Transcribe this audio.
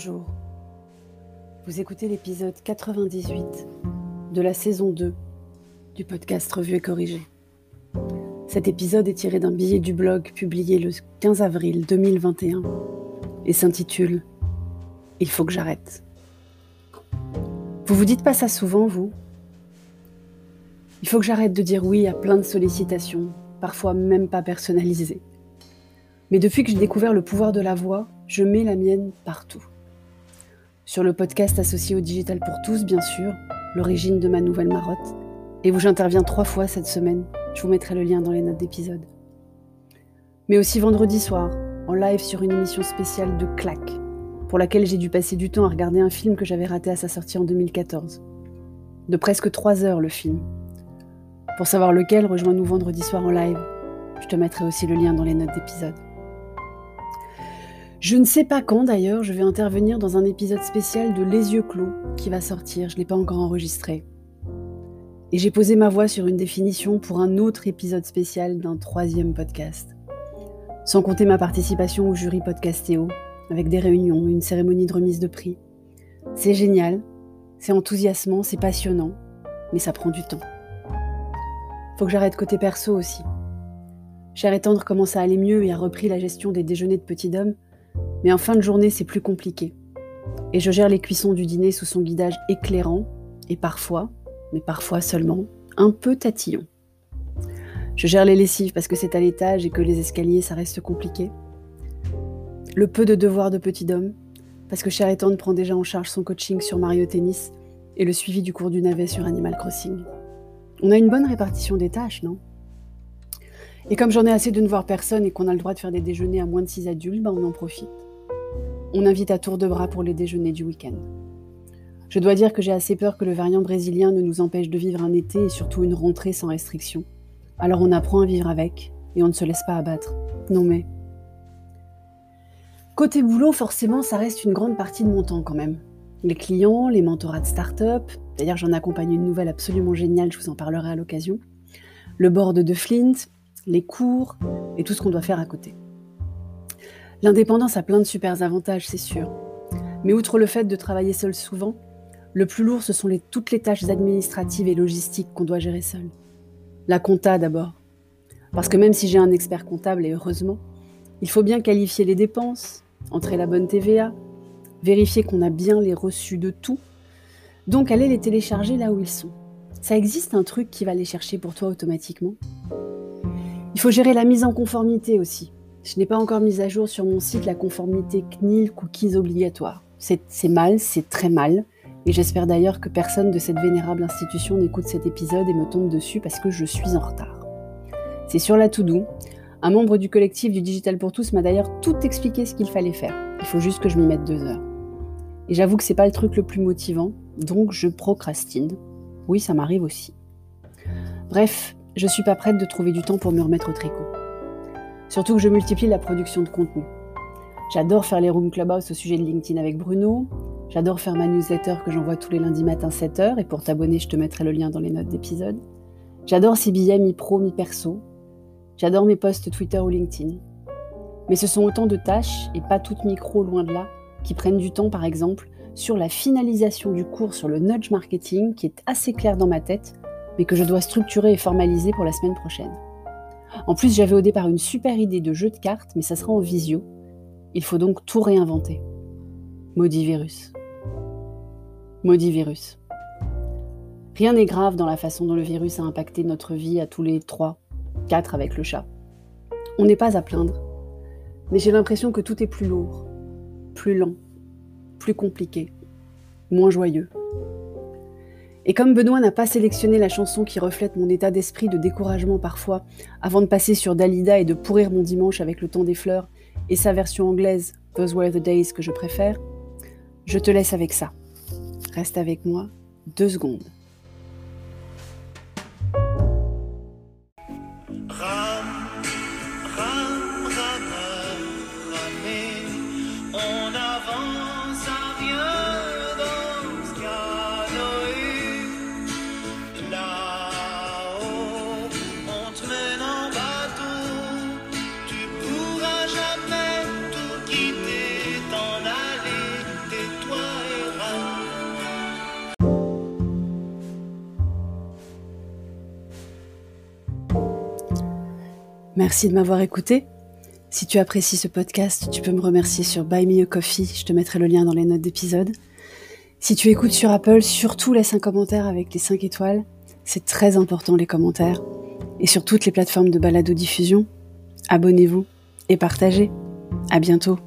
Bonjour. Vous écoutez l'épisode 98 de la saison 2 du podcast Revue et Corrigé. Cet épisode est tiré d'un billet du blog publié le 15 avril 2021 et s'intitule Il faut que j'arrête. Vous vous dites pas ça souvent, vous? Il faut que j'arrête de dire oui à plein de sollicitations, parfois même pas personnalisées. Mais depuis que j'ai découvert le pouvoir de la voix, je mets la mienne partout. Sur le podcast associé au Digital pour tous, bien sûr, l'origine de ma nouvelle marotte, et où j'interviens trois fois cette semaine. Je vous mettrai le lien dans les notes d'épisode. Mais aussi vendredi soir, en live sur une émission spéciale de Clac, pour laquelle j'ai dû passer du temps à regarder un film que j'avais raté à sa sortie en 2014. De presque trois heures le film. Pour savoir lequel, rejoins-nous vendredi soir en live. Je te mettrai aussi le lien dans les notes d'épisode. Je ne sais pas quand d'ailleurs, je vais intervenir dans un épisode spécial de Les yeux clos qui va sortir, je ne l'ai pas encore enregistré. Et j'ai posé ma voix sur une définition pour un autre épisode spécial d'un troisième podcast. Sans compter ma participation au jury podcastéo, avec des réunions, une cérémonie de remise de prix. C'est génial, c'est enthousiasmant, c'est passionnant, mais ça prend du temps. Faut que j'arrête côté perso aussi. Cher et tendre commence à aller mieux et a repris la gestion des déjeuners de petit homme mais en fin de journée, c'est plus compliqué. Et je gère les cuissons du dîner sous son guidage éclairant et parfois, mais parfois seulement, un peu tatillon. Je gère les lessives parce que c'est à l'étage et que les escaliers, ça reste compliqué. Le peu de devoirs de petit homme, parce que Cher Ethan prend déjà en charge son coaching sur Mario Tennis et le suivi du cours du navet sur Animal Crossing. On a une bonne répartition des tâches, non? Et comme j'en ai assez de ne voir personne et qu'on a le droit de faire des déjeuners à moins de 6 adultes, ben on en profite on invite à tour de bras pour les déjeuners du week-end. Je dois dire que j'ai assez peur que le variant brésilien ne nous empêche de vivre un été et surtout une rentrée sans restriction. Alors on apprend à vivre avec et on ne se laisse pas abattre. Non mais... Côté boulot, forcément, ça reste une grande partie de mon temps quand même. Les clients, les mentorats de start-up, d'ailleurs j'en accompagne une nouvelle absolument géniale, je vous en parlerai à l'occasion, le board de Flint, les cours et tout ce qu'on doit faire à côté. L'indépendance a plein de super avantages, c'est sûr. Mais outre le fait de travailler seul souvent, le plus lourd, ce sont toutes les tâches administratives et logistiques qu'on doit gérer seul. La compta d'abord. Parce que même si j'ai un expert comptable, et heureusement, il faut bien qualifier les dépenses, entrer la bonne TVA, vérifier qu'on a bien les reçus de tout, donc aller les télécharger là où ils sont. Ça existe un truc qui va les chercher pour toi automatiquement? Il faut gérer la mise en conformité aussi. Je n'ai pas encore mis à jour sur mon site la conformité CNIL cookies obligatoire. C'est mal, c'est très mal. Et j'espère d'ailleurs que personne de cette vénérable institution n'écoute cet épisode et me tombe dessus parce que je suis en retard. C'est sur la to-do. Un membre du collectif du Digital pour tous m'a d'ailleurs tout expliqué ce qu'il fallait faire. Il faut juste que je m'y mette deux heures. Et j'avoue que c'est pas le truc le plus motivant, donc je procrastine. Oui, ça m'arrive aussi. Bref, je suis pas prête de trouver du temps pour me remettre au tricot. Surtout que je multiplie la production de contenu. J'adore faire les Room Clubhouse au sujet de LinkedIn avec Bruno. J'adore faire ma newsletter que j'envoie tous les lundis matin 7h. Et pour t'abonner, je te mettrai le lien dans les notes d'épisode. J'adore ces billets mi-pro, mi-perso. J'adore mes posts Twitter ou LinkedIn. Mais ce sont autant de tâches, et pas toutes micro loin de là, qui prennent du temps par exemple sur la finalisation du cours sur le nudge marketing qui est assez clair dans ma tête, mais que je dois structurer et formaliser pour la semaine prochaine. En plus, j'avais au départ une super idée de jeu de cartes, mais ça sera en visio. Il faut donc tout réinventer. Maudit virus. Maudit virus. Rien n'est grave dans la façon dont le virus a impacté notre vie à tous les trois, quatre avec le chat. On n'est pas à plaindre, mais j'ai l'impression que tout est plus lourd, plus lent, plus compliqué, moins joyeux. Et comme Benoît n'a pas sélectionné la chanson qui reflète mon état d'esprit de découragement parfois, avant de passer sur Dalida et de pourrir mon dimanche avec le temps des fleurs, et sa version anglaise, Those Were the Days, que je préfère, je te laisse avec ça. Reste avec moi deux secondes. Merci de m'avoir écouté. Si tu apprécies ce podcast, tu peux me remercier sur Buy Me a Coffee, je te mettrai le lien dans les notes d'épisode. Si tu écoutes sur Apple, surtout laisse un commentaire avec les 5 étoiles. C'est très important les commentaires. Et sur toutes les plateformes de balado-diffusion, abonnez-vous et partagez. À bientôt.